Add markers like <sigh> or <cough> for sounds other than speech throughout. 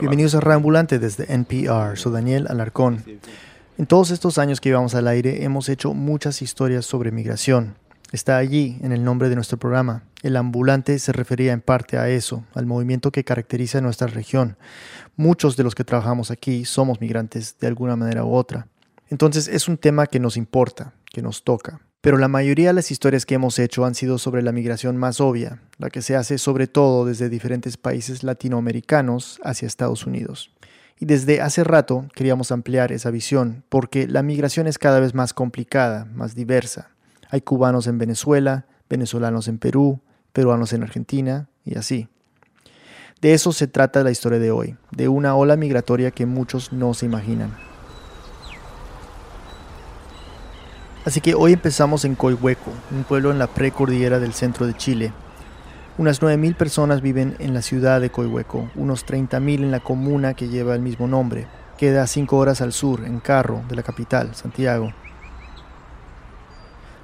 Bienvenidos a Reambulante desde NPR, soy Daniel Alarcón. En todos estos años que íbamos al aire hemos hecho muchas historias sobre migración. Está allí en el nombre de nuestro programa. El ambulante se refería en parte a eso, al movimiento que caracteriza nuestra región. Muchos de los que trabajamos aquí somos migrantes de alguna manera u otra. Entonces es un tema que nos importa, que nos toca. Pero la mayoría de las historias que hemos hecho han sido sobre la migración más obvia, la que se hace sobre todo desde diferentes países latinoamericanos hacia Estados Unidos. Y desde hace rato queríamos ampliar esa visión, porque la migración es cada vez más complicada, más diversa. Hay cubanos en Venezuela, venezolanos en Perú, peruanos en Argentina y así. De eso se trata la historia de hoy, de una ola migratoria que muchos no se imaginan. Así que hoy empezamos en Coihueco, un pueblo en la precordillera del centro de Chile. Unas 9.000 personas viven en la ciudad de Coihueco, unos 30.000 en la comuna que lleva el mismo nombre. Queda a 5 horas al sur, en carro, de la capital, Santiago.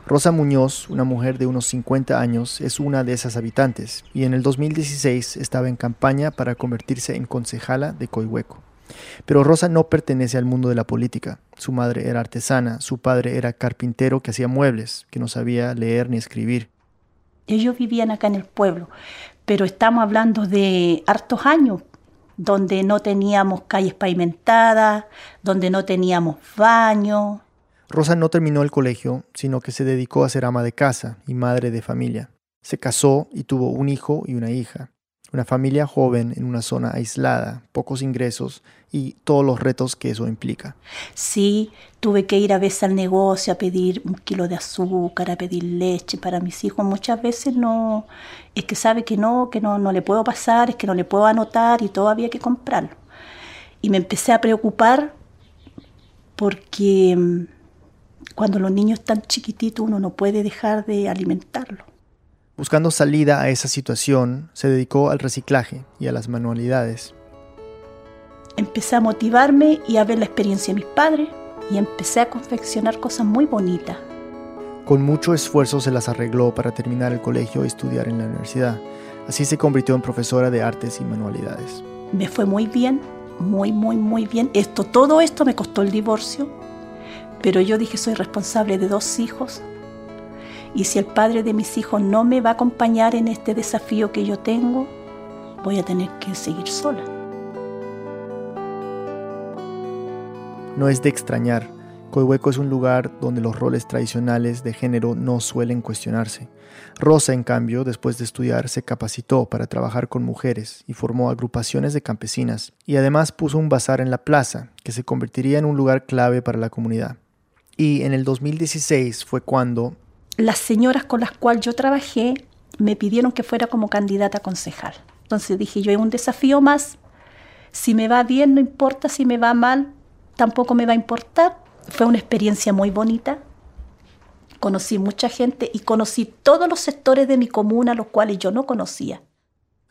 Rosa Muñoz, una mujer de unos 50 años, es una de esas habitantes y en el 2016 estaba en campaña para convertirse en concejala de Coihueco. Pero Rosa no pertenece al mundo de la política. Su madre era artesana, su padre era carpintero que hacía muebles, que no sabía leer ni escribir. Ellos vivían acá en el pueblo, pero estamos hablando de hartos años, donde no teníamos calles pavimentadas, donde no teníamos baños. Rosa no terminó el colegio, sino que se dedicó a ser ama de casa y madre de familia. Se casó y tuvo un hijo y una hija una familia joven en una zona aislada, pocos ingresos y todos los retos que eso implica. Sí, tuve que ir a veces al negocio a pedir un kilo de azúcar, a pedir leche para mis hijos. Muchas veces no, es que sabe que no, que no, no le puedo pasar, es que no le puedo anotar y todo había que comprarlo. Y me empecé a preocupar porque mm, cuando los niños están chiquititos uno no puede dejar de alimentarlos. Buscando salida a esa situación, se dedicó al reciclaje y a las manualidades. Empecé a motivarme y a ver la experiencia de mis padres y empecé a confeccionar cosas muy bonitas. Con mucho esfuerzo se las arregló para terminar el colegio y estudiar en la universidad. Así se convirtió en profesora de artes y manualidades. Me fue muy bien, muy, muy, muy bien. Esto, todo esto me costó el divorcio, pero yo dije soy responsable de dos hijos, y si el padre de mis hijos no me va a acompañar en este desafío que yo tengo, voy a tener que seguir sola. No es de extrañar. Coihueco es un lugar donde los roles tradicionales de género no suelen cuestionarse. Rosa, en cambio, después de estudiar, se capacitó para trabajar con mujeres y formó agrupaciones de campesinas, y además puso un bazar en la plaza, que se convertiría en un lugar clave para la comunidad. Y en el 2016 fue cuando, las señoras con las cuales yo trabajé me pidieron que fuera como candidata a concejal. Entonces dije, yo hay un desafío más. Si me va bien, no importa. Si me va mal, tampoco me va a importar. Fue una experiencia muy bonita. Conocí mucha gente y conocí todos los sectores de mi comuna, los cuales yo no conocía.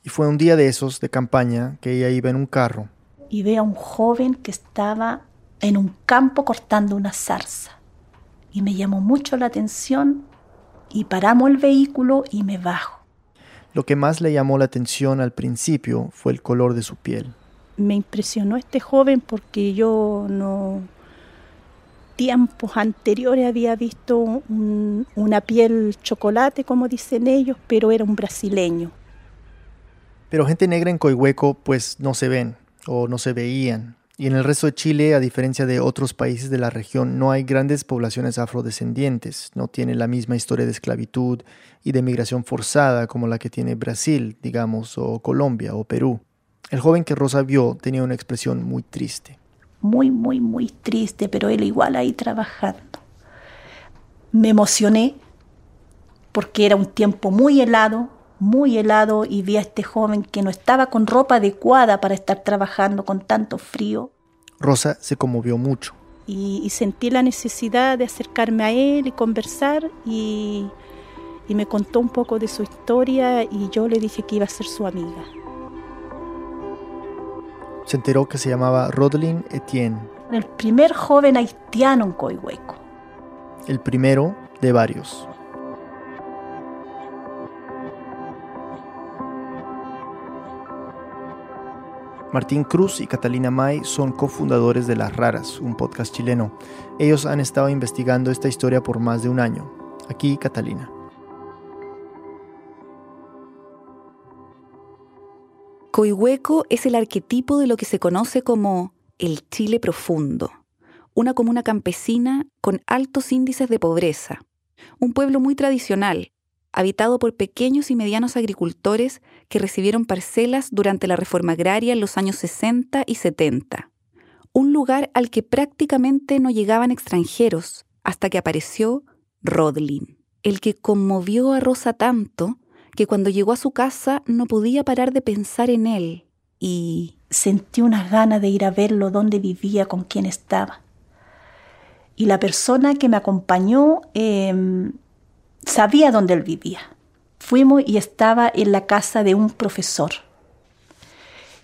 Y fue un día de esos, de campaña, que ella iba en un carro. Y ve a un joven que estaba en un campo cortando una zarza. Y me llamó mucho la atención y paramos el vehículo y me bajo. Lo que más le llamó la atención al principio fue el color de su piel. Me impresionó este joven porque yo no tiempos anteriores había visto una piel chocolate, como dicen ellos, pero era un brasileño. Pero gente negra en Coihueco pues no se ven o no se veían. Y en el resto de Chile, a diferencia de otros países de la región, no hay grandes poblaciones afrodescendientes, no tiene la misma historia de esclavitud y de migración forzada como la que tiene Brasil, digamos, o Colombia o Perú. El joven que Rosa vio tenía una expresión muy triste. Muy, muy, muy triste, pero él igual ahí trabajando. Me emocioné porque era un tiempo muy helado, muy helado y vi a este joven que no estaba con ropa adecuada para estar trabajando con tanto frío. Rosa se conmovió mucho. Y, sentí la necesidad de acercarme a él y conversar y, y me contó un poco de su historia y yo le dije que iba a ser su amiga. Se enteró que se llamaba Rodelin Etienne. El primer joven haitiano en Coihueco. el primero de varios. Martín Cruz y Catalina May son cofundadores de Las Raras, un podcast chileno. Ellos han estado investigando esta historia por más de un año. Aquí Catalina. Coihueco es el arquetipo de lo que se conoce como el Chile profundo, una comuna campesina con altos índices de pobreza, un pueblo muy tradicional, habitado por pequeños y medianos agricultores que recibieron parcelas durante la reforma agraria en los años 60 y 70. Un lugar al que prácticamente no llegaban extranjeros hasta que apareció Rodlin, el que conmovió a Rosa tanto que cuando llegó a su casa no podía parar de pensar en él y sentí unas ganas de ir a verlo, dónde vivía, con quién estaba. Y la persona que me acompañó em, sabía dónde él vivía. Fuimos y estaba en la casa de un profesor.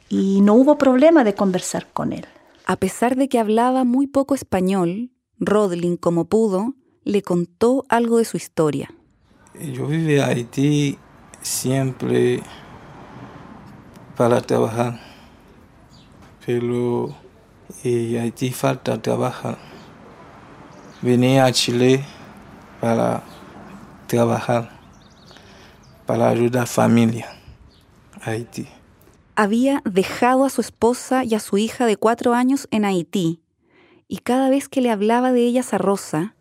Y no hubo problema de conversar con él. A pesar de que hablaba muy poco español, Rodlin, como pudo, le contó algo de su historia. Yo viví en Haití siempre para trabajar, pero en Haití falta trabajar. Venía a Chile para trabajar para ayudar a familia Haití. Había dejado a su esposa y a su hija de cuatro años en Haití y cada vez que le hablaba de ellas a Rosa,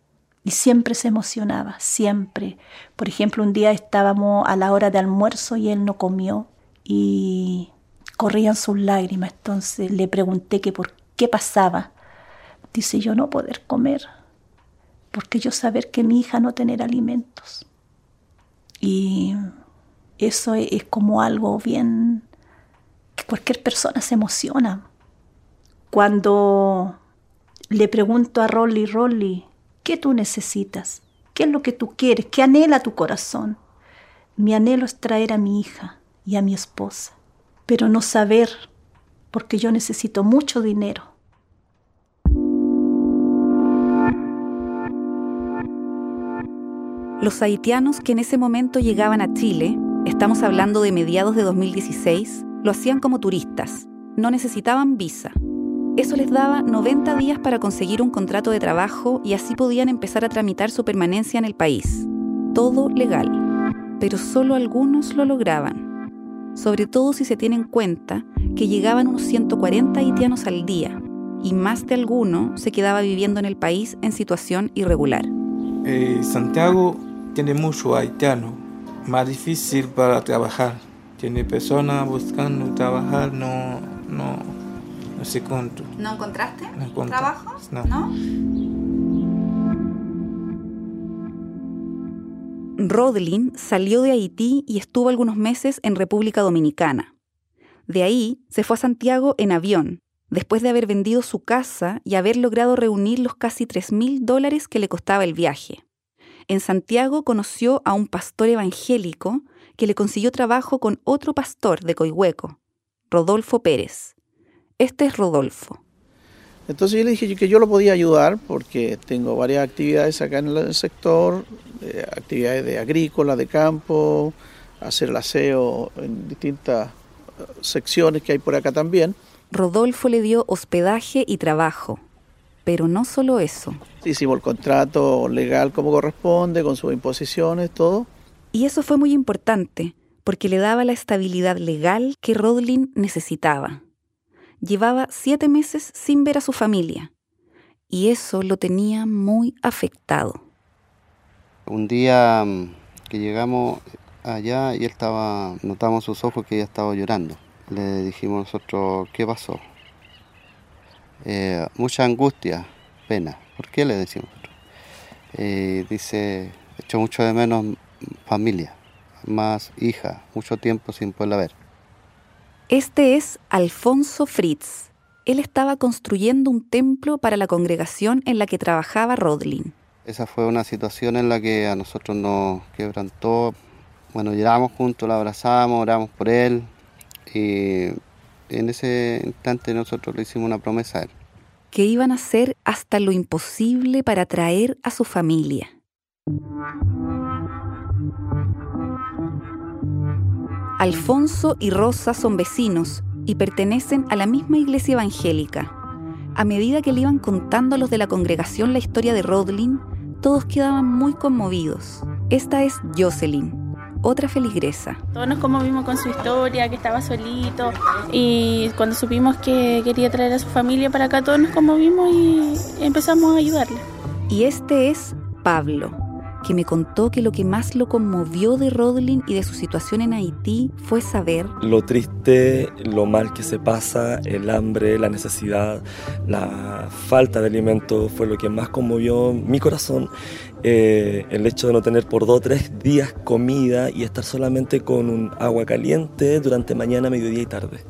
y siempre se emocionaba, siempre. Por ejemplo, un día estábamos a la hora de almuerzo y él no comió y corrían sus lágrimas. Entonces le pregunté que por qué pasaba. Dice yo no poder comer porque yo saber que mi hija no tener alimentos. Y eso es, como algo bien que cualquier persona se emociona. Cuando le pregunto a Rolly, Rolly, ¿qué tú necesitas? ¿Qué es lo que tú quieres? ¿Qué anhela tu corazón? Mi anhelo es traer a mi hija y a mi esposa, pero no saber, porque yo necesito mucho dinero Los haitianos que en ese momento llegaban a Chile, estamos hablando de mediados de 2016, lo hacían como turistas, no necesitaban visa. Eso les daba 90 días para conseguir un contrato de trabajo y así podían empezar a tramitar su permanencia en el país. Todo legal. Pero solo algunos lo lograban. Sobre todo si se tiene en cuenta que llegaban unos 140 haitianos al día y más de alguno se quedaba viviendo en el país en situación irregular. Eh, Santiago tiene mucho haitiano, más difícil para trabajar. Tiene personas buscando trabajar, no, no, no sé cuánto. ¿No encontraste trabajo? No. Rodlin salió de Haití y estuvo algunos meses en República Dominicana. De ahí se fue a Santiago en avión, después de haber vendido su casa y haber logrado reunir los casi 3 mil dólares que le costaba el viaje. En Santiago conoció a un pastor evangélico que le consiguió trabajo con otro pastor de Coihueco, Rodolfo Pérez. Este es Rodolfo. Entonces yo le dije que yo lo podía ayudar porque tengo varias actividades acá en el sector, actividades de agrícola, de campo, hacer el aseo en distintas eh, secciones que hay por acá también. Rodolfo le dio hospedaje y trabajo. Pero no solo eso. Hicimos el contrato legal como corresponde, con sus imposiciones, todo. Y eso fue muy importante, porque le daba la estabilidad legal que Rodlin necesitaba. Llevaba siete meses sin ver a su familia, y eso lo tenía muy afectado. Un día mm, que llegamos allá y él estaba, notamos sus ojos que ella estaba llorando. Le dijimos nosotros, ¿qué pasó? Eh, mucha angustia, pena. ¿Por qué le decimos? Eh, dice, hecho mucho de menos familia, más hija, mucho tiempo sin poderla ver. Este es Alfonso Fritz. Él estaba construyendo un templo para la congregación en la que trabajaba Rodlin. Esa fue una situación en la que a nosotros nos quebrantó. Bueno, lloramos juntos, la abrazamos, oramos por él en ese instante nosotros le hicimos una promesa a él. que iban a hacer hasta lo imposible para traer a su familia. Alfonso y Rosa son vecinos y pertenecen a la misma iglesia evangélica. A medida que le iban contando a los de la congregación la historia de Rodlin, todos quedaban muy conmovidos. Esta es Jocelyn, otra feligresa. Todos nos conmovimos con su historia, que estaba solito y cuando supimos que quería traer a su familia para acá, todos nos conmovimos y empezamos a ayudarle. Y este es Pablo, que me contó que lo que más lo conmovió de Rodlin y de su situación en Haití fue saber lo triste, lo mal que se pasa, el hambre, la necesidad, la falta de alimento fue lo que más conmovió mi corazón. Eh, el hecho de no tener por dos o tres días comida y estar solamente con un agua caliente durante mañana, mediodía y tarde.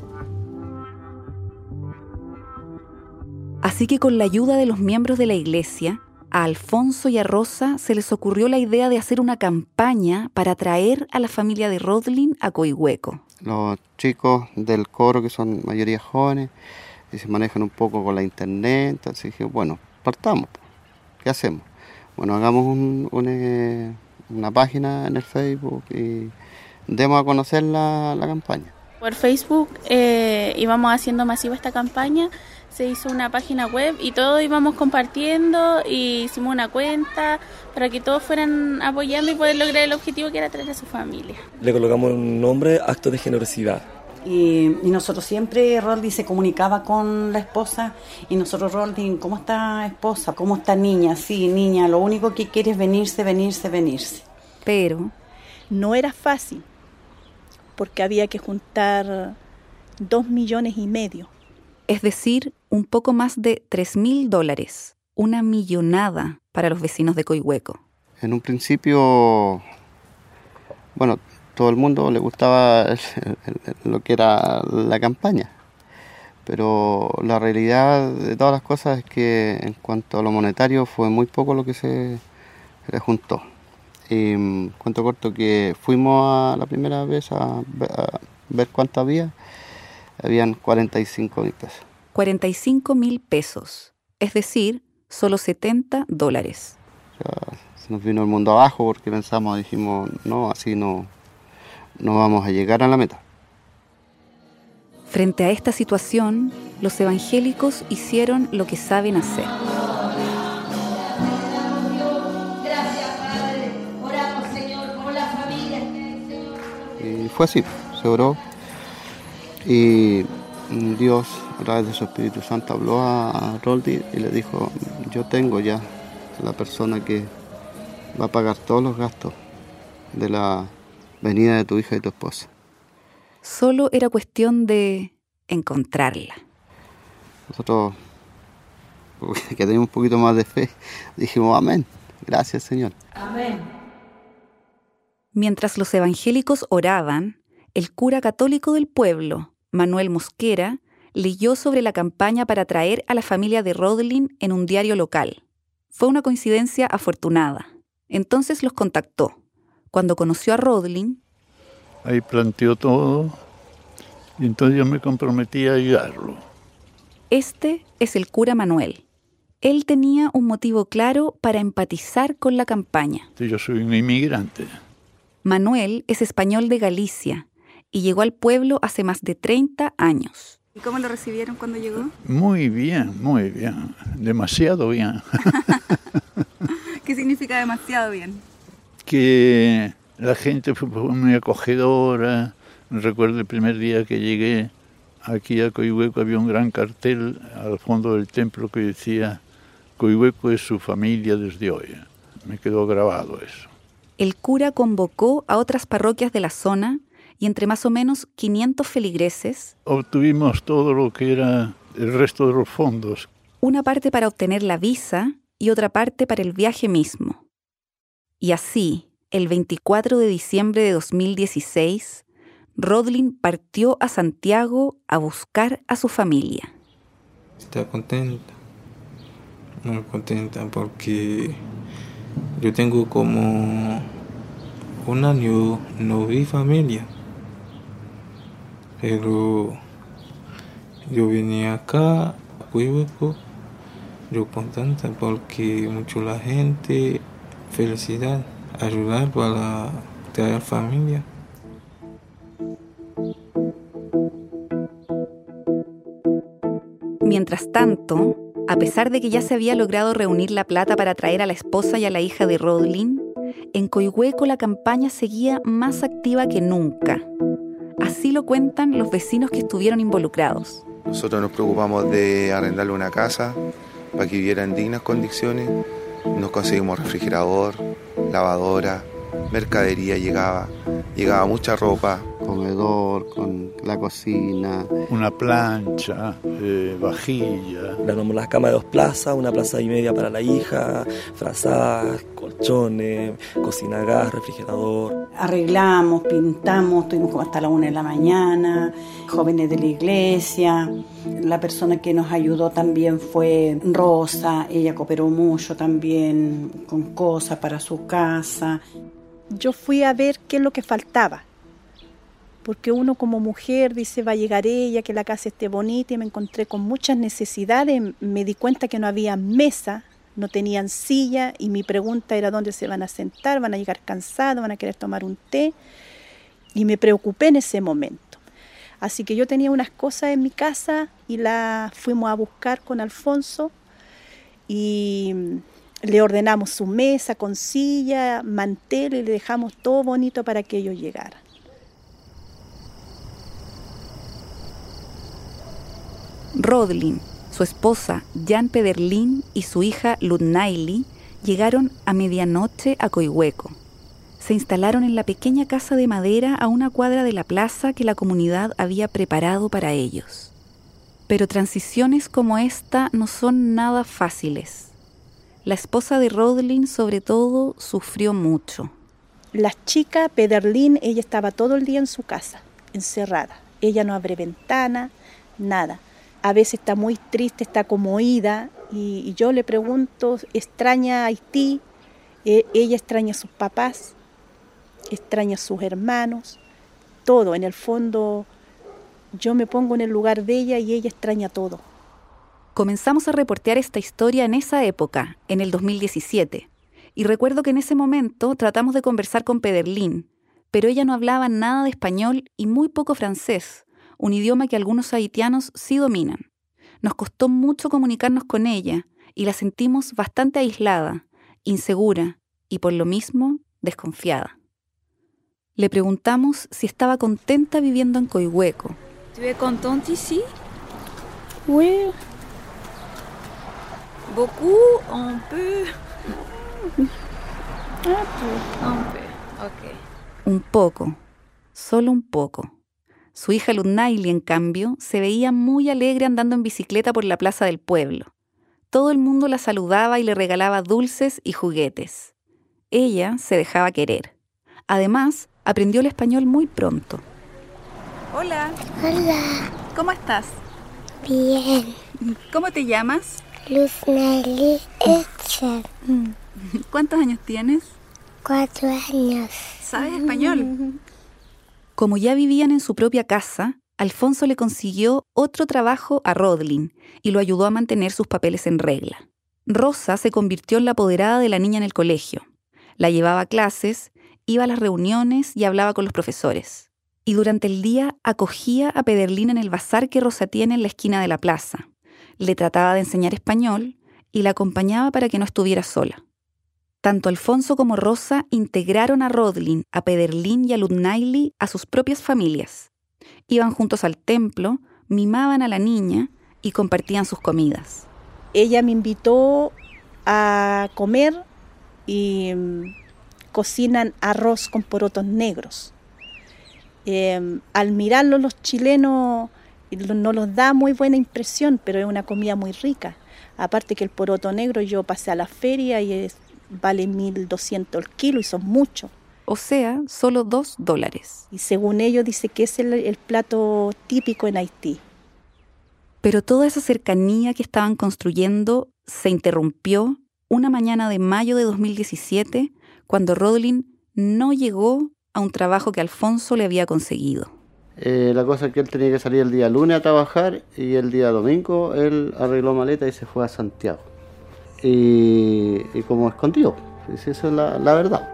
Así que con la ayuda de los miembros de la iglesia, a Alfonso y a Rosa se les ocurrió la idea de hacer una campaña para atraer a la familia de Rodlin a Coihueco. Los chicos del coro, que son mayoría jóvenes, y se manejan un poco con la internet, entonces dije, bueno, partamos, ¿qué hacemos? Bueno, hagamos eh, una página en el Facebook y demos a conocer la, campaña. Por Facebook eh, íbamos haciendo masiva esta campaña se hizo una página web y todos íbamos compartiendo y hicimos una cuenta para que todos fueran apoyando y poder lograr el objetivo que era traer a su familia. Le colocamos un nombre, acto de generosidad. Y, nosotros siempre, Roldi se comunicaba con la esposa y nosotros, Roldi, ¿cómo está esposa? ¿Cómo está niña? Sí, niña, lo único que quiere es venirse, venirse, venirse. Pero no era fácil porque había que juntar dos millones y medio es decir, un poco más de 3 mil dólares, una millonada para los vecinos de Coihueco. En un principio, bueno, todo el mundo le gustaba lo que era la campaña, pero la realidad de todas las cosas es que en cuanto a lo monetario fue muy poco lo que se le juntó. Y mm, cuento corto que fuimos a la primera vez a, a ver cuánto había habían 45 mil pesos. 45 mil pesos, es decir, solo 70 dólares. se nos vino el mundo abajo porque pensamos, dijimos, no, así no, no vamos a llegar a la meta. Frente a esta situación, los evangélicos hicieron lo que saben hacer. Y fue así, se oró y Dios, a través de su Espíritu Santo, habló a Roldi y le dijo, yo tengo ya la persona que va a pagar todos los gastos de la venida de tu hija y tu esposa. Solo era cuestión de encontrarla. Nosotros, <laughs> que teníamos un poquito más de fe, dijimos, amén, gracias Señor. Amén. Mientras los evangélicos oraban, el cura católico del pueblo, Manuel Mosquera, leyó sobre la campaña para traer a la familia de Rodlin en un diario local. Fue una coincidencia afortunada. Entonces los contactó. Cuando conoció a Rodlin, ahí planteó todo y entonces yo me comprometí a ayudarlo. Este es el cura Manuel. Él tenía un motivo claro para empatizar con la campaña. Yo soy un inmigrante. Manuel es español de Galicia y llegó al pueblo hace más de 30 años. ¿Y cómo lo recibieron cuando llegó? Muy bien, muy bien, demasiado bien. <laughs> ¿Qué significa demasiado bien? Que la gente fue muy acogedora. Recuerdo el primer día que llegué aquí a Coihueco había un gran cartel al fondo del templo que decía Coihueco es su familia desde hoy. Me quedó grabado eso. El cura convocó a otras parroquias de la zona y entre más o menos 500 feligreses obtuvimos todo lo que era el resto de los fondos. Una parte para obtener la visa y otra parte para el viaje mismo. Y así, el 24 de diciembre de 2016, Rodlin partió a Santiago a buscar a su familia. Está contenta, muy contenta porque yo tengo como un año no vi familia. Pero yo vine acá a Yo contenta porque mucho la gente, felicidad, ayudar para traer familia. Mientras tanto, a pesar de que ya se había logrado reunir la plata para traer a la esposa y a la hija de Rodlin, en Coihueco la campaña seguía más activa que nunca. Así lo cuentan los vecinos que estuvieron involucrados. Nosotros nos preocupamos de arrendarle una casa para que viviera en dignas condiciones. Nos conseguimos refrigerador, lavadora, mercadería llegaba, llegaba mucha ropa. Comedor, con la cocina. Una plancha, eh, vajilla. Armamos las camas de dos plazas, una plaza y media para la hija, frazadas, colchones, cocina a gas, refrigerador. Arreglamos, pintamos, estuvimos hasta la una de la mañana, jóvenes de la iglesia. La persona que nos ayudó también fue Rosa, ella cooperó mucho también con cosas para su casa yo fui a ver qué es lo que faltaba. Porque uno como mujer dice, va a llegar ella, que la casa esté bonita y me encontré con muchas necesidades. Me di cuenta que no había mesa, no tenían silla y mi pregunta era dónde se van a sentar, van a llegar cansados, van a querer tomar un té. Y me preocupé en ese momento. Así que yo tenía unas cosas en mi casa y las fuimos a buscar con Alfonso y le ordenamos su mesa con silla, mantel y le dejamos todo bonito para que ellos llegaran. Rodlin, su esposa Jan Pederlin y su hija Ludnaili llegaron a medianoche a Coihueco. Se instalaron en la pequeña casa de madera a una cuadra de la plaza que la comunidad había preparado para ellos. Pero transiciones como esta no son nada fáciles. La esposa de Rodlin, sobre todo, sufrió mucho. La chica Pederlin, ella estaba todo el día en su casa, encerrada. Ella no abre ventana, nada. A veces está muy triste, está como ida, y, yo le pregunto, ¿extraña a Haití? E, ella extraña a sus papás, extraña a sus hermanos, todo. En el fondo, yo me pongo en el lugar de ella y ella extraña todo. Comenzamos a reportear esta historia en esa época, en el 2017, y recuerdo que en ese momento tratamos de conversar con Pederlin, pero ella no hablaba nada de español y muy poco francés, un idioma que algunos haitianos sí dominan. Nos costó mucho comunicarnos con ella y la sentimos bastante aislada, insegura y por lo mismo desconfiada. Le preguntamos si estaba contenta viviendo en Coihueco. ¿Tu es contenta ici? Oui, Beaucoup, un peu. Un peu, Un poco, solo un poco. Su hija Ludnaili, en cambio, se veía muy alegre andando en bicicleta por la plaza del pueblo. Todo el mundo la saludaba y le regalaba dulces y juguetes. Ella se dejaba querer. Además, aprendió el español muy pronto. Hola. Hola. ¿Cómo estás? Bien. ¿Cómo te llamas? Luz Nelly <laughs> ¿Cuántos años tienes? Cuatro años. ¿Sabes español? <laughs> Como ya vivían en su propia casa, Alfonso le consiguió otro trabajo a Rodlin y lo ayudó a mantener sus papeles en regla. Rosa se convirtió en la apoderada de la niña en el colegio. La llevaba a clases, iba a las reuniones y hablaba con los profesores. Y durante el día acogía a Pederlín en el bazar que Rosa tiene en la esquina de la plaza le trataba de enseñar español y la acompañaba para que no estuviera sola. Tanto Alfonso como Rosa integraron a Rodlin, a Pederlin y a Ludnaili a sus propias familias. Iban juntos al templo, mimaban a la niña y compartían sus comidas. Ella me invitó a comer y mm, cocinan arroz con porotos negros. Em, al mirarlo los chilenos no los da muy buena impresión, pero es una comida muy rica. Aparte que el poroto negro yo pasé a la feria y es, vale 1.200 el kilo y son muchos. O sea, solo dos dólares. Y según ellos dice que es el plato típico en Haití. Pero toda esa cercanía que estaban construyendo se interrumpió una mañana de mayo de 2017 cuando Rodlin no llegó a un trabajo que Alfonso le había conseguido. Eh, la cosa es que él tenía que salir el día lunes a trabajar y el día domingo él arregló maleta y se fue a Santiago. Y, como escondido. Esa es la, la verdad.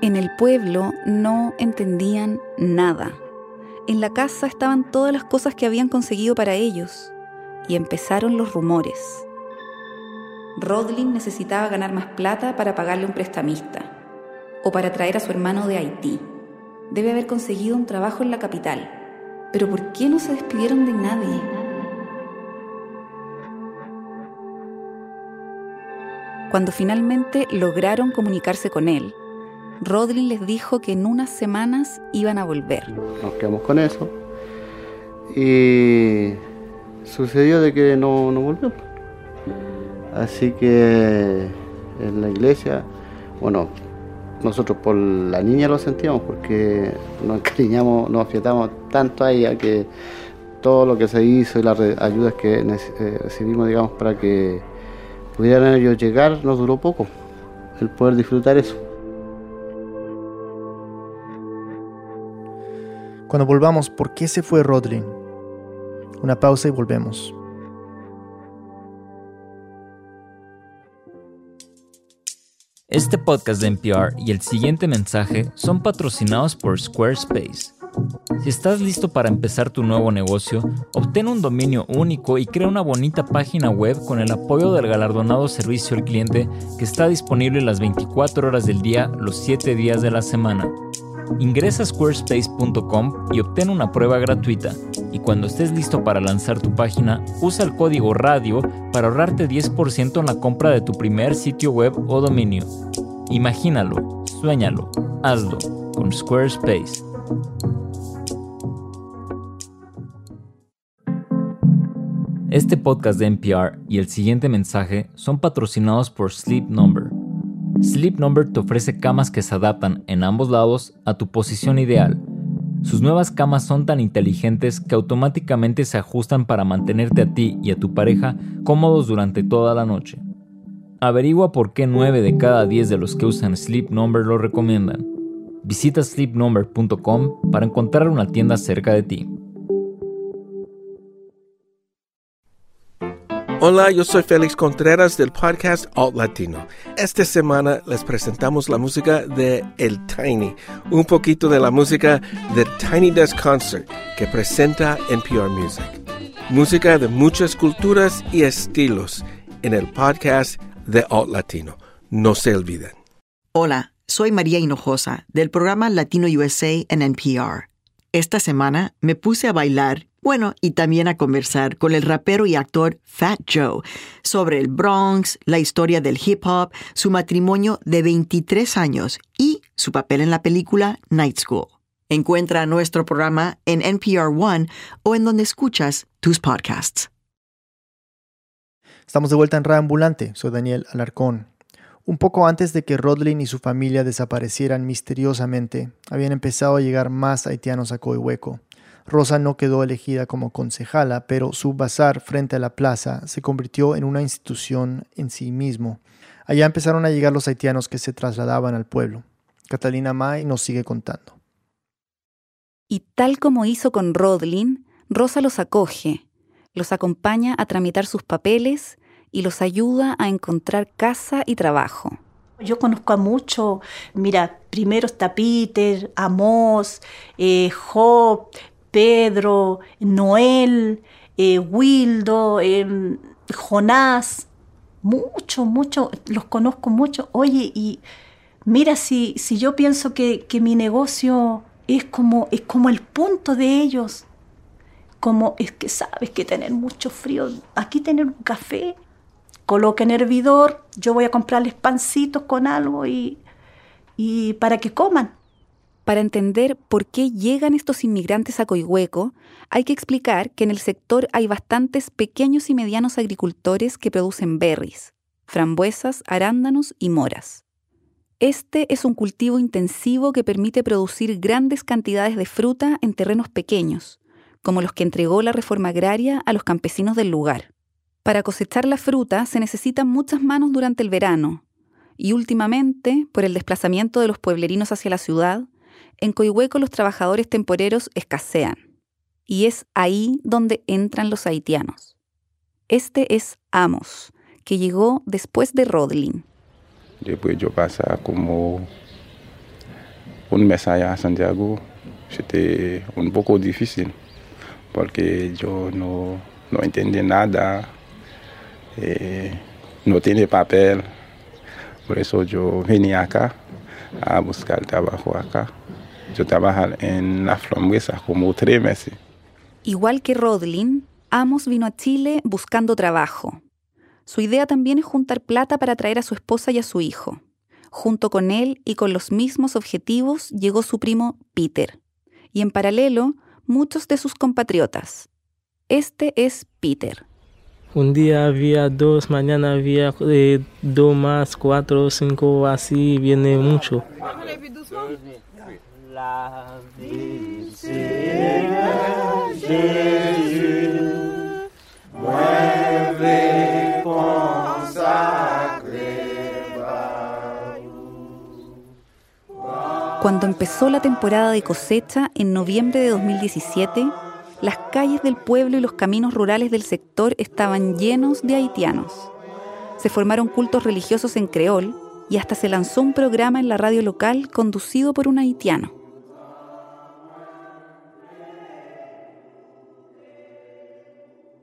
En el pueblo no entendían nada. En la casa estaban todas las cosas que habían conseguido para ellos y empezaron los rumores. Rodlin necesitaba ganar más plata para pagarle un prestamista o para traer a su hermano de Haití. Debe haber conseguido un trabajo en la capital. Pero ¿por qué no se despidieron de nadie? Cuando finalmente lograron comunicarse con él, Rodlin les dijo que en unas semanas iban a volver. Nos quedamos con eso. Y sucedió de que no, no volvió. Así que en la iglesia, bueno, nosotros por la niña lo sentíamos porque nos encariñamos, nos afiatamos tanto a ella que todo lo que se hizo y las ayudas que eh, recibimos, digamos, para que pudieran ellos llegar, nos duró poco, el poder disfrutar eso. Cuando volvamos, ¿por qué se fue Rodlin? Una pausa y volvemos. Este podcast de NPR y el siguiente mensaje son patrocinados por Squarespace. Si estás listo para empezar tu nuevo negocio, obtén un dominio único y crea una bonita página web con el apoyo del galardonado servicio al cliente que está disponible las 24 horas del día, los 7 días de la semana. Ingresa a squarespace.com y obtén una prueba gratuita. Y cuando estés listo para lanzar tu página, usa el código RADIO para ahorrarte 10% en la compra de tu primer sitio web o dominio. Imagínalo, suéñalo, hazlo con Squarespace. Este podcast de NPR y el siguiente mensaje son patrocinados por Sleep Number Sleep Number te ofrece camas que se adaptan en ambos lados a tu posición ideal. Sus nuevas camas son tan inteligentes que automáticamente se ajustan para mantenerte a ti y a tu pareja cómodos durante toda la noche. Averigua por qué 9 de cada 10 de los que usan Sleep Number lo recomiendan. Visita sleepnumber.com para encontrar una tienda cerca de ti. Hola, yo soy Félix Contreras del podcast Alt Latino. Esta semana les presentamos la música de El Tiny, un poquito de la música de Tiny Desk Concert que presenta NPR Music. Música de muchas culturas y estilos en el podcast de Alt Latino. No se olviden. Hola, soy María Hinojosa del programa Latino USA en NPR. Esta semana me puse a bailar bueno, y también a conversar con el rapero y actor Fat Joe sobre el Bronx, la historia del hip hop, su matrimonio de 23 años y su papel en la película Night School. Encuentra nuestro programa en NPR One o en donde escuchas tus podcasts. Estamos de vuelta en Ambulante. Soy Daniel Alarcón. Un poco antes de que Rodlin y su familia desaparecieran misteriosamente, habían empezado a llegar más haitianos a Coihueco. Rosa no quedó elegida como concejala, pero su bazar frente a la plaza se convirtió en una institución en sí mismo. Allá empezaron a llegar los haitianos que se trasladaban al pueblo. Catalina May nos sigue contando. Y tal como hizo con Rodlin, Rosa los acoge, los acompaña a tramitar sus papeles y los ayuda a encontrar casa y trabajo. Yo conozco a muchos, mira, primero está Peter, Amos, eh, Job, Pedro, Noel, eh, Wildo, em, Jonás, mucho, mucho, los conozco mucho. Oye, y mira, si, si yo pienso que, que, mi negocio es como, es como el punto de ellos, como es que sabes que tener mucho frío, aquí tener un café, coloquen hervidor, yo voy a comprarles pancitos con algo y, y para que coman. Para entender por qué llegan estos inmigrantes a Coihueco, hay que explicar que en el sector hay bastantes pequeños y medianos agricultores que producen berries, frambuesas, arándanos y moras. Este es un cultivo intensivo que permite producir grandes cantidades de fruta en terrenos pequeños, como los que entregó la reforma agraria a los campesinos del lugar. Para cosechar la fruta se necesitan muchas manos durante el verano, y últimamente, por el desplazamiento de los pueblerinos hacia la ciudad, en Coihueco los trabajadores temporeros escasean. Y es ahí donde entran los haitianos. Este es Amos, que llegó después de Rodlin. Después yo pasé como un mes allá a Santiago. C'était un poco difícil porque yo no, no entendí nada, eh, no tiene papel. Por eso yo venía acá a buscar trabajo acá. Yo trabajaba en la frambuesa como tres meses. Igual que Rodlin, Amos vino a Chile buscando trabajo. Su idea también es juntar plata para traer a su esposa y a su hijo. Junto con él y con los mismos objetivos llegó su primo Peter. Y en paralelo, muchos de sus compatriotas. Este es Peter. Un día había dos, mañana había eh, dos más, cuatro, cinco, así viene mucho. Cuando empezó la temporada de cosecha en noviembre de 2017, las calles del pueblo y los caminos rurales del sector estaban llenos de haitianos. Se formaron cultos religiosos en creol y hasta se lanzó un programa en la radio local conducido por un haitiano.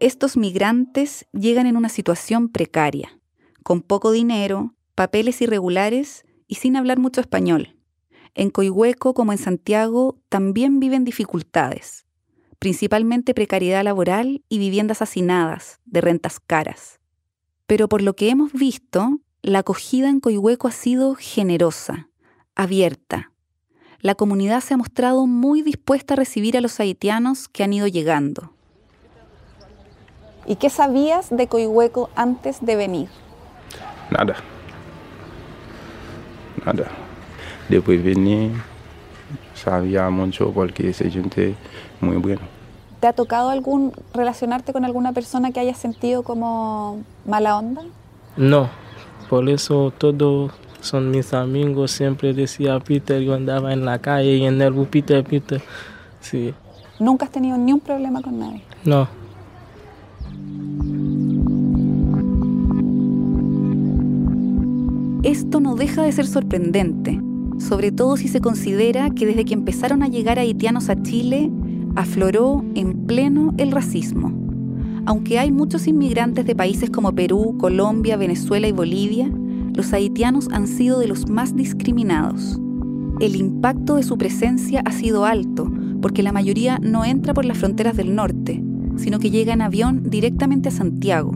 Estos migrantes llegan en una situación precaria, con poco dinero, papeles irregulares y sin hablar mucho español. En Coihueco, como en Santiago, también viven dificultades, principalmente precariedad laboral y viviendas hacinadas, de rentas caras. Pero por lo que hemos visto, la acogida en Coihueco ha sido generosa, abierta. La comunidad se ha mostrado muy dispuesta a recibir a los haitianos que han ido llegando. ¿Y qué sabías de Coihueco antes de venir? Nada. Nada. Después venir, sabía mucho porque se gente muy bueno. ¿Te ha tocado algún relacionarte con alguna persona que hayas sentido como mala onda? No, por eso todos son mis amigos. Siempre decía Peter, yo andaba en la calle y en el Peter, Peter. Sí. ¿Nunca has tenido ni un problema con nadie? No. Esto no deja de ser sorprendente, sobre todo si se considera que desde que empezaron a llegar haitianos a Chile, afloró en pleno el racismo. Aunque hay muchos inmigrantes de países como Perú, Colombia, Venezuela y Bolivia, los haitianos han sido de los más discriminados. El impacto de su presencia ha sido alto, porque la mayoría no entra por las fronteras del norte, sino que llega en avión directamente a Santiago.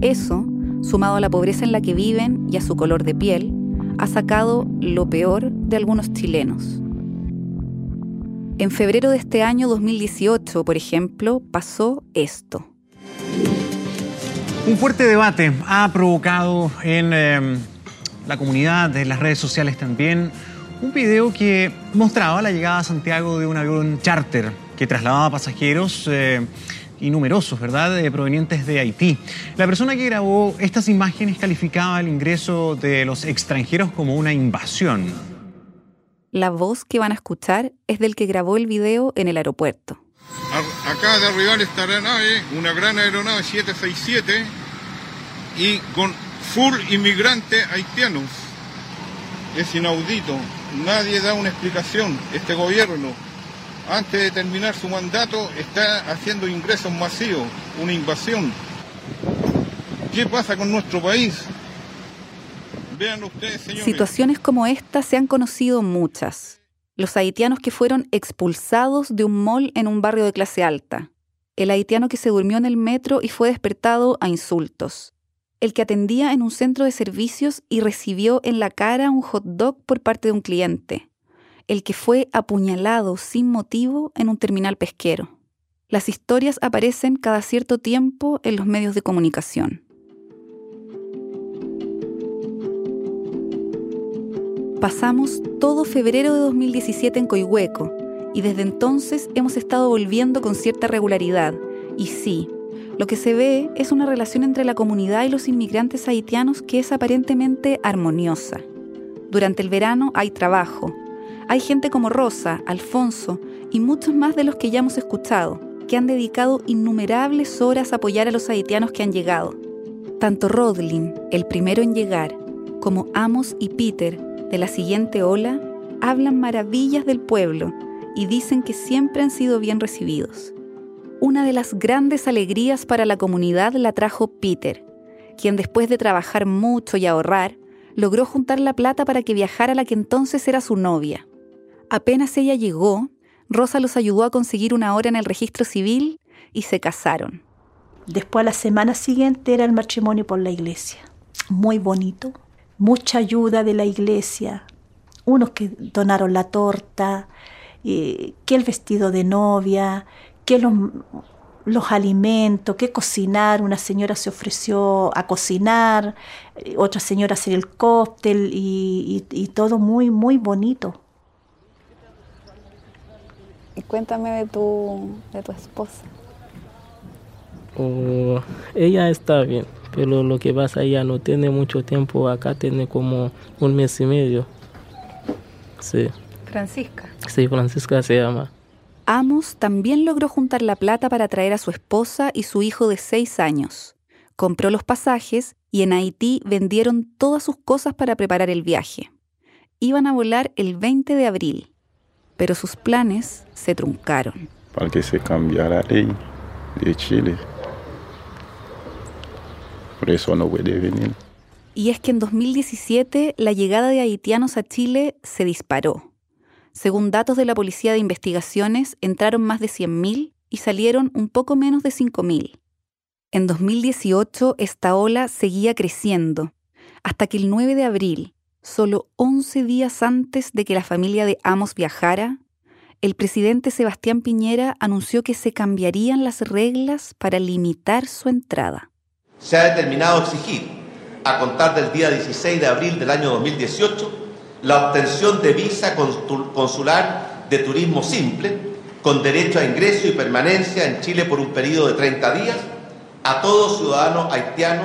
Eso sumado a la pobreza en la que viven y a su color de piel, ha sacado lo peor de algunos chilenos. En febrero de este año 2018, por ejemplo, pasó esto. Un fuerte debate ha provocado en em, la comunidad, en las redes sociales también, un video que mostraba la llegada a Santiago de un avión charter que trasladaba pasajeros eh, y numerosos, ¿verdad?, provenientes de Haití. La persona que grabó estas imágenes calificaba el ingreso de los extranjeros como una invasión. La voz que van a escuchar es del que grabó el video en el aeropuerto. Acá de arribar esta aeronave, una gran aeronave 767, y con full inmigrantes haitianos. Es inaudito. Nadie da una explicación. Este gobierno antes de terminar su mandato, está haciendo ingresos masivos, una invasión. ¿Qué pasa con nuestro país? Vean ustedes, señores. Situaciones como esta se han conocido muchas. Los haitianos que fueron expulsados de un mall en un barrio de clase alta. El haitiano que se durmió en el metro y fue despertado a insultos. El que atendía en un centro de servicios y recibió en la cara un hot dog por parte de un cliente el que fue apuñalado sin motivo en un terminal pesquero. Las historias aparecen cada cierto tiempo en los medios de comunicación. Pasamos todo febrero de 2017 en Coihueco y desde entonces hemos estado volviendo con cierta regularidad. Y sí, lo que se ve es una relación entre la comunidad y los inmigrantes haitianos que es aparentemente armoniosa. Durante el verano hay trabajo, hay gente como Rosa, Alfonso y muchos más de los que ya hemos escuchado. que han dedicado innumerables horas a apoyar a los haitianos que han llegado. Tanto Rodlin, el primero en llegar, como Amos y Peter, de la siguiente ola, hablan maravillas del pueblo y dicen que siempre han sido bien recibidos. Una de las grandes alegrías para la comunidad la trajo Peter, quien después de trabajar mucho y ahorrar, logró juntar la plata para que viajara la que entonces era su novia. Apenas ella llegó, Rosa los ayudó a conseguir una hora en el registro civil y se casaron. Después, a la semana siguiente, era el matrimonio por la iglesia. Muy bonito, mucha ayuda de la iglesia. Unos que donaron la torta, eh, que el vestido de novia, que los, alimentos, que cocinar. Una señora se ofreció a cocinar, eh, otra señora hacer el cóctel y todo muy, muy bonito. Y cuéntame de tu, de tu esposa. Oh, ella está bien, pero lo que pasa, ella no tiene mucho tiempo acá, tiene como un mes y medio. Sí. Francisca. Sí, Francisca se llama. Amos también logró juntar la plata para traer a su esposa y su hijo de seis años. Compró los pasajes y en Haití vendieron todas sus cosas para preparar el viaje. Iban a volar el 20 de abril pero sus planes se truncaron. Para que se cambiara la ley de Chile. Por eso no puede venir. Y es que en 2017 la llegada de haitianos a Chile se disparó. Según datos de la Policía de Investigaciones, entraron más de 100.000 y salieron un poco menos de 5.000. En 2018 esta ola seguía creciendo, hasta que el 9 de abril, Solo 11 días antes de que la familia de Amos viajara, el presidente Sebastián Piñera anunció que se cambiarían las reglas para limitar su entrada. Se ha determinado exigir, a contar del día 16 de abril del año 2018, la obtención de visa consular de turismo simple, con derecho a ingreso y permanencia en Chile por un periodo de 30 días, a todo ciudadano haitiano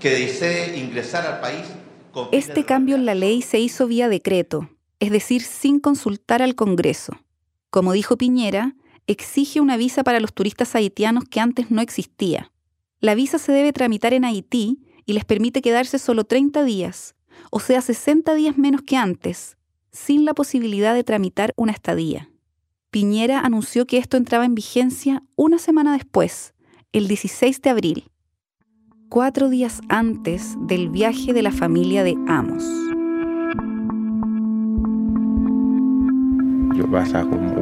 que desee ingresar al país este cambio en la ley se hizo vía decreto, es decir, sin consultar al Congreso. Como dijo Piñera, exige una visa para los turistas haitianos que antes no existía. La visa se debe tramitar en Haití y les permite quedarse solo 30 días, o sea, 60 días menos que antes, sin la posibilidad de tramitar una estadía. Piñera anunció que esto entraba en vigencia una semana después, el 16 de abril, cuatro días antes del viaje de la familia de Amos. Yo pasé como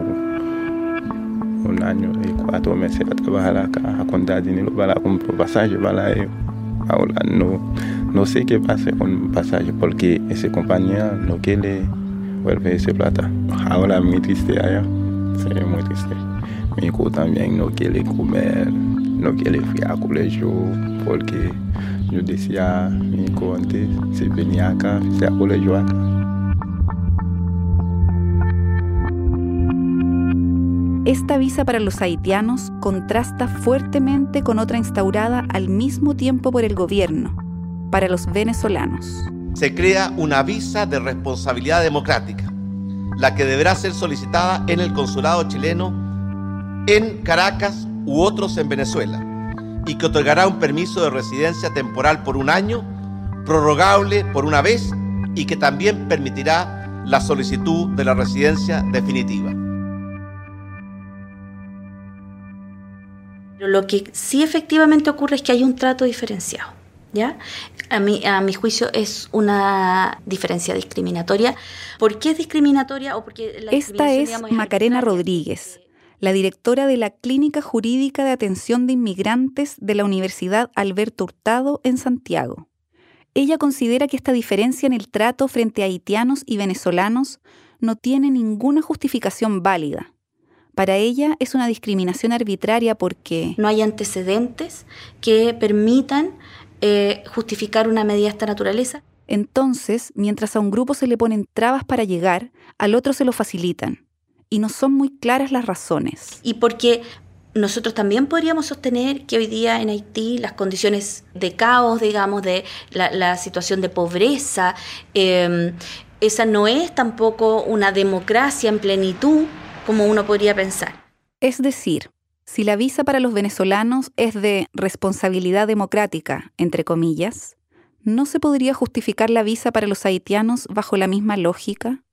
un año y cuatro meses a trabajar acá, a contar dinero para comprar pasaje para ellos. Ahora no, no sé qué pasa con pasaje porque esa compañía no quiere volver esa plata. Ahora muy triste allá, sí, muy triste. Mi hijo también no quiere comer, no quiere ir al colegio porque yo decía mi venía acá, se colegio acá. Esta visa para los haitianos contrasta fuertemente con otra instaurada al mismo tiempo por el gobierno, para los venezolanos. Se crea una visa de responsabilidad democrática, la que deberá ser solicitada en el consulado chileno en Caracas u otros en Venezuela, y que otorgará un permiso de residencia temporal por un año, prorrogable por una vez, y que también permitirá la solicitud de la residencia definitiva. Lo que sí efectivamente ocurre es que hay un trato diferenciado. ¿Ya? A mi, a mi juicio es una diferencia discriminatoria. ¿Por qué es discriminatoria? O porque Esta es Macarena Rodríguez, la directora de la Clínica Jurídica de Atención de Inmigrantes de la Universidad Alberto Hurtado en Santiago. Ella considera que esta diferencia en el trato frente a haitianos y venezolanos no tiene ninguna justificación válida. Para ella es una discriminación arbitraria porque no hay antecedentes que permitan eh, justificar una medida de esta naturaleza. Entonces, mientras a un grupo se le ponen trabas para llegar, al otro se lo facilitan y no son muy claras las razones. Y porque nosotros también podríamos sostener que hoy día en Haití las condiciones de caos, digamos, de la, situación de pobreza, em, esa no es tampoco una democracia en plenitud como uno podría pensar. Es decir, Si la visa para los venezolanos es de responsabilidad democrática, entre comillas, ¿no se podría justificar la visa para los haitianos bajo la misma lógica?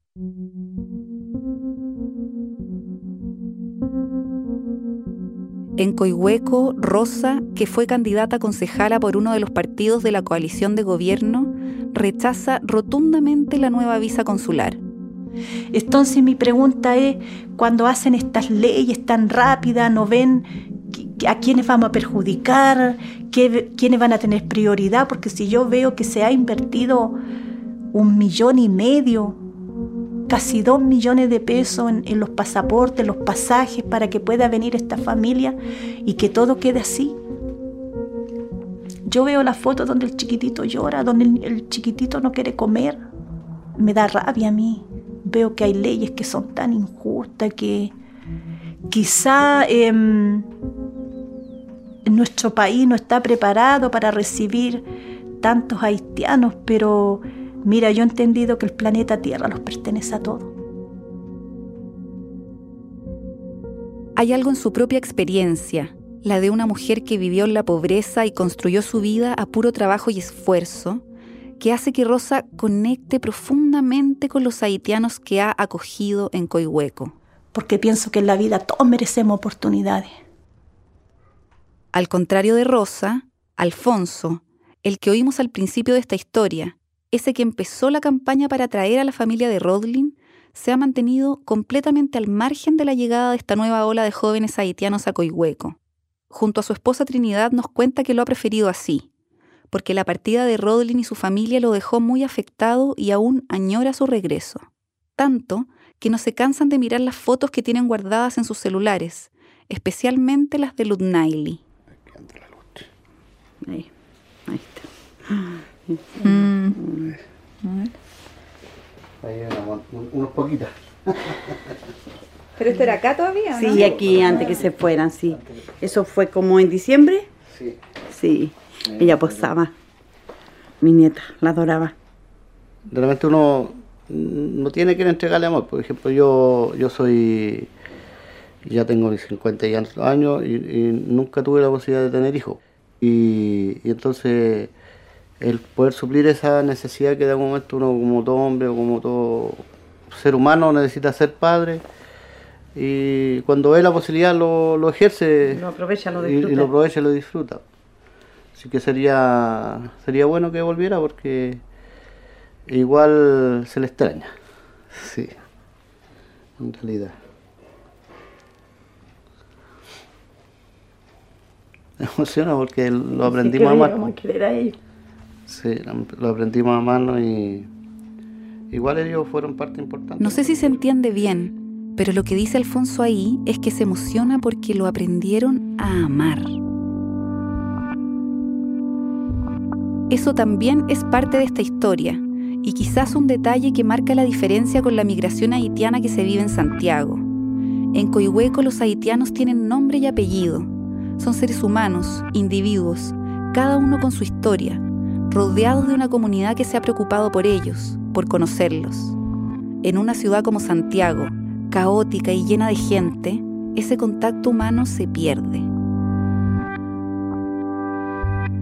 En Coihueco, Rosa, que fue candidata concejala por uno de los partidos de la coalición de gobierno, rechaza rotundamente la nueva visa consular. Entonces mi pregunta es, cuando hacen estas leyes tan rápidas, ¿no ven a quiénes vamos a perjudicar? ¿Quiénes van a tener prioridad? Porque si yo veo que se ha invertido un millón y medio casi dos millones de pesos en, los pasaportes, los pasajes para que pueda venir esta familia y que todo quede así. Yo veo las fotos donde el chiquitito llora, donde el, chiquitito no quiere comer. Me da rabia a mí. Veo que hay leyes que son tan injustas que quizá em, nuestro país no está preparado para recibir tantos haitianos, pero Mira, yo he entendido que el planeta Tierra los pertenece a todos. Hay algo en su propia experiencia, la de una mujer que vivió en la pobreza y construyó su vida a puro trabajo y esfuerzo, que hace que Rosa conecte profundamente con los haitianos que ha acogido en Coihueco. Porque pienso que en la vida todos merecemos oportunidades. Al contrario de Rosa, Alfonso, el que oímos al principio de esta historia, ese que empezó la campaña para atraer a la familia de Rodlin, se ha mantenido completamente al margen de la llegada de esta nueva ola de jóvenes haitianos a Coihueco. Junto a su esposa Trinidad nos cuenta que lo ha preferido así, porque la partida de Rodlin y su familia lo dejó muy afectado y aún añora su regreso. Tanto que no se cansan de mirar las fotos que tienen guardadas en sus celulares, especialmente las de Ludnaili. Ahí. Mm. Ahí unos poquitas. <laughs> ¿Pero esto era acá todavía? Sí, aquí antes que se fueran, sí. ¿Eso fue como en diciembre? Sí. Sí, ella posaba. Mi nieta, la adoraba. De repente uno no tiene que entregarle amor. Por ejemplo, yo, yo soy, ya tengo 50 años y, nunca tuve la posibilidad de tener hijos. y entonces el poder suplir esa necesidad que de algún momento uno como todo hombre o como todo ser humano necesita ser padre y cuando ve la posibilidad lo, ejerce lo aprovecha, lo disfruta. Y, lo aprovecha y lo disfruta. Así que sería, sería bueno que volviera porque igual se le extraña. <laughs> Sí, en realidad. Me <laughs> emociona porque lo aprendimos a amar. Sí, lo aprendimos a mano y igual ellos fueron parte importante. No sé si se entiende bien, pero lo que dice Alfonso ahí es que se emociona porque lo aprendieron a amar. Eso también es parte de esta historia y quizás un detalle que marca la diferencia con la migración haitiana que se vive en Santiago. En Coihueco los haitianos tienen nombre y apellido. Son seres humanos, individuos, cada uno con su historia, rodeados de una comunidad que se ha preocupado por ellos, por conocerlos. En una ciudad como Santiago, caótica y llena de gente, ese contacto humano se pierde.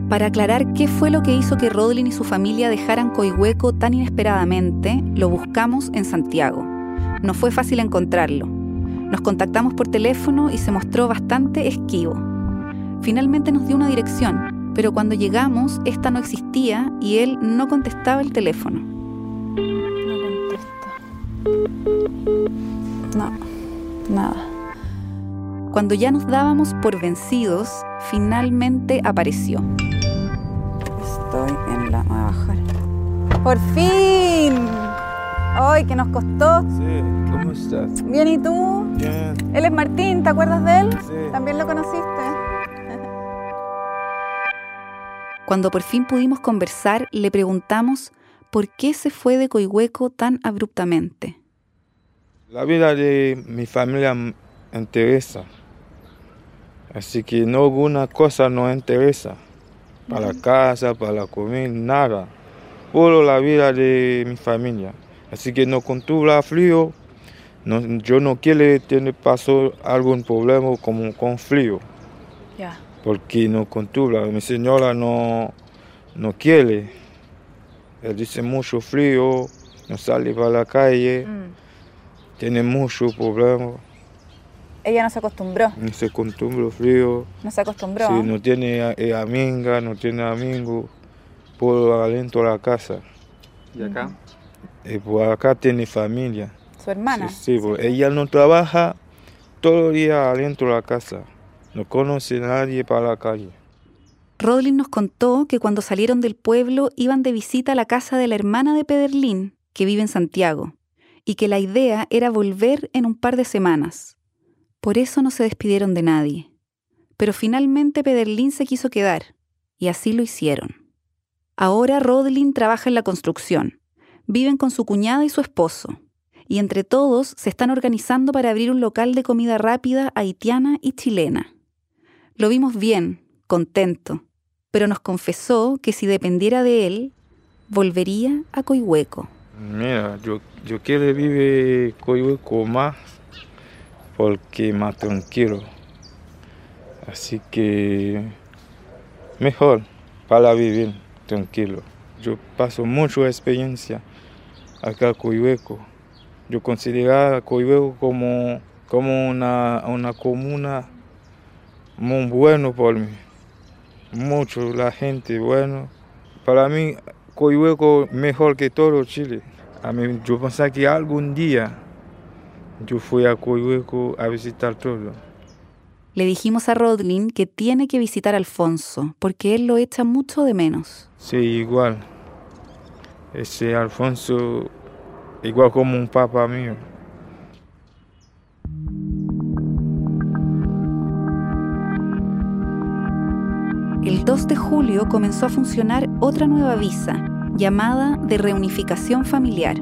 Para aclarar qué fue lo que hizo que Rodlin y su familia dejaran Coihueco tan inesperadamente, lo buscamos en Santiago. No fue fácil encontrarlo. Nos contactamos por teléfono y se mostró bastante esquivo. Finalmente nos dio una dirección, pero cuando llegamos esta no existía y él no contestaba el teléfono. No contesta. No, nada. Cuando ya nos dábamos por vencidos, finalmente apareció. Estoy en la... Voy a bajar. ¡Por fin! ¡Ay, que nos costó! Sí, ¿cómo estás? Bien, ¿y tú? Bien. Él es Martín, ¿te acuerdas de él? Sí. ¿También lo conociste? Cuando por fin pudimos conversar, le preguntamos por qué se fue de Coihueco tan abruptamente. La vida de mi familia me interesa. Así que no alguna cosa no interesa. Para la casa, para la comida, nada. Solo la vida de mi familia. Así que no contuvo frío, No, yo no quiero tener paso algún problema como con frío. Porque no controla. Mi señora no, no quiere. Él dice mucho frío, no sale para la calle, mm. tiene mucho problema. Ella no se acostumbró. No se acostumbró frío. No se acostumbró. Sí, no tiene eh, amiga, no tiene amigo. Por adentro de la casa. ¿Y acá? Y por acá tiene familia. ¿Su hermana? Sí, sí ella no trabaja todo el día adentro de la casa. No conoce nadie para la calle. Rodlin nos contó que cuando salieron del pueblo iban de visita a la casa de la hermana de Pederlín, que vive en Santiago, y que la idea era volver en un par de semanas. Por eso no se despidieron de nadie. Pero finalmente Pederlín se quiso quedar, y así lo hicieron. Ahora Rodlin trabaja en la construcción. Viven con su cuñada y su esposo. Y entre todos se están organizando para abrir un local de comida rápida haitiana y chilena. Lo vimos bien, contento, pero nos confesó que si dependiera de él, volvería a Coihueco. Mira, yo, yo quiero vivir Coihueco más porque más tranquilo. Así que mejor para vivir tranquilo. Yo paso mucha experiencia acá en Coihueco. Yo considero Coihueco como, como una, una comuna muy bueno por mí. Mucho la gente bueno. Para mí, Coihueco mejor que todo Chile. A mí, yo pensaba que algún día yo fui a Coihueco a visitar todo. Le dijimos a Rodlin que tiene que visitar a Alfonso, porque él lo echa mucho de menos. Sí, igual. Ese Alfonso, igual como un papá mío. El 2 de julio comenzó a funcionar otra nueva visa, llamada de reunificación familiar.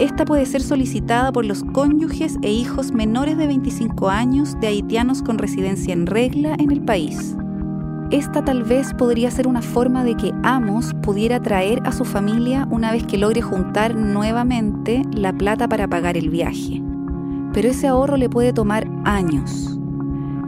Esta puede ser solicitada por los cónyuges e hijos menores de 25 años de haitianos con residencia en regla en el país. Esta tal vez podría ser una forma de que Amos pudiera traer a su familia una vez que logre juntar nuevamente la plata para pagar el viaje. Pero ese ahorro le puede tomar años.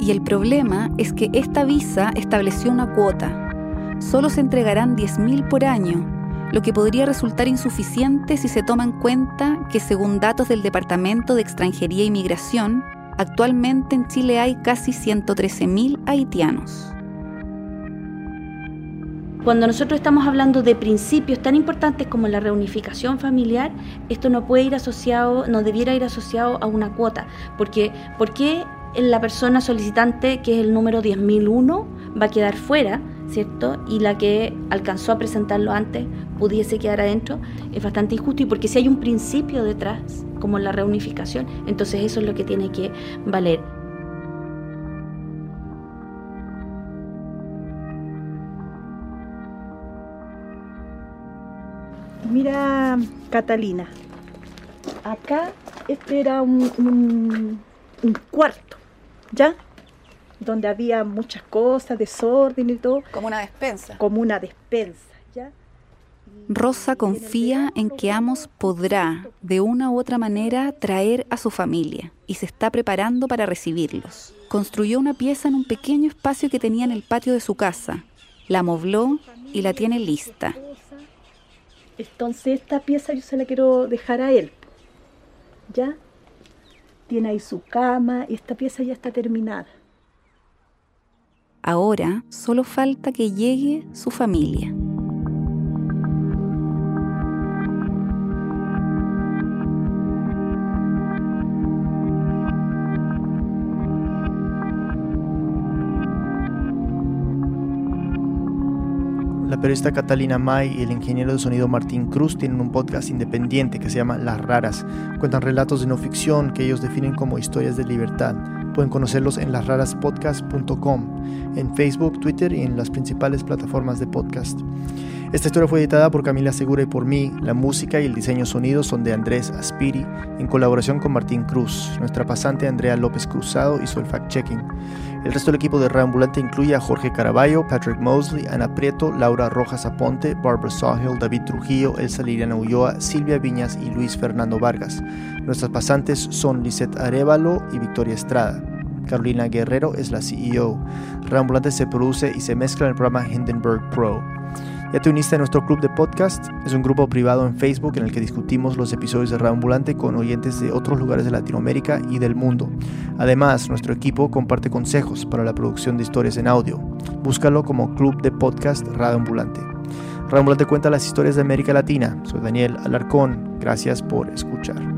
Y el problema es que esta visa estableció una cuota. Solo se entregarán 10.000 por año, lo que podría resultar insuficiente si se toma en cuenta que según datos del Departamento de Extranjería y Migración, actualmente en Chile hay casi 113.000 haitianos. Cuando nosotros estamos hablando de principios tan importantes como la reunificación familiar, esto no puede ir asociado, no debiera ir asociado a una cuota, porque ¿por qué la persona solicitante, que es el número 10.001, va a quedar fuera, ¿cierto? Y la que alcanzó a presentarlo antes pudiese quedar adentro, es bastante injusto. Y porque si hay un principio detrás, como la reunificación, entonces eso es lo que tiene que valer. Mira, Catalina, acá este era un cuarto ¿ya? Donde había muchas cosas, desorden y todo. Como una despensa. Como una despensa, ¿ya? Rosa confía en que Amos podrá, de una u otra manera, traer a su familia y se está preparando para recibirlos. Construyó una pieza en un pequeño espacio que tenía en el patio de su casa, la mobló y la tiene lista. Entonces esta pieza yo se la quiero dejar a él, ¿ya? Tiene ahí su cama y esta pieza ya está terminada. Ahora solo falta que llegue su familia. La periodista Catalina May y el ingeniero de sonido Martín Cruz tienen un podcast independiente que se llama Las Raras. Cuentan relatos de no ficción que ellos definen como historias de libertad. Pueden conocerlos en lasraraspodcast.com, en Facebook, Twitter y en las principales plataformas de podcast. Esta historia fue editada por Camila Segura y por mí. La música y el diseño sonido son de Andrés Aspiri en colaboración con Martín Cruz. Nuestra pasante Andrea López Cruzado hizo el fact-checking. El resto del equipo de Reambulante incluye a Jorge Caraballo, Patrick Mosley, Ana Prieto, Laura Rojas Aponte, Barbara Sawhill, David Trujillo, Elsa Liliana Ulloa, Silvia Viñas y Luis Fernando Vargas. Nuestras pasantes son Lisette Arevalo y Victoria Estrada. Carolina Guerrero es la CEO. Reambulante se produce y se mezcla en el programa Hindenburg Pro. ¿Ya te uniste a nuestro club de podcast? Es un grupo privado en Facebook en el que discutimos los episodios de Reambulante con oyentes de otros lugares de Latinoamérica y del mundo. Además, nuestro equipo comparte consejos para la producción de historias en audio. Búscalo como Club de Podcast Radioambulante. Radioambulante cuenta las historias de América Latina. Soy Daniel Alarcón. Gracias por escuchar.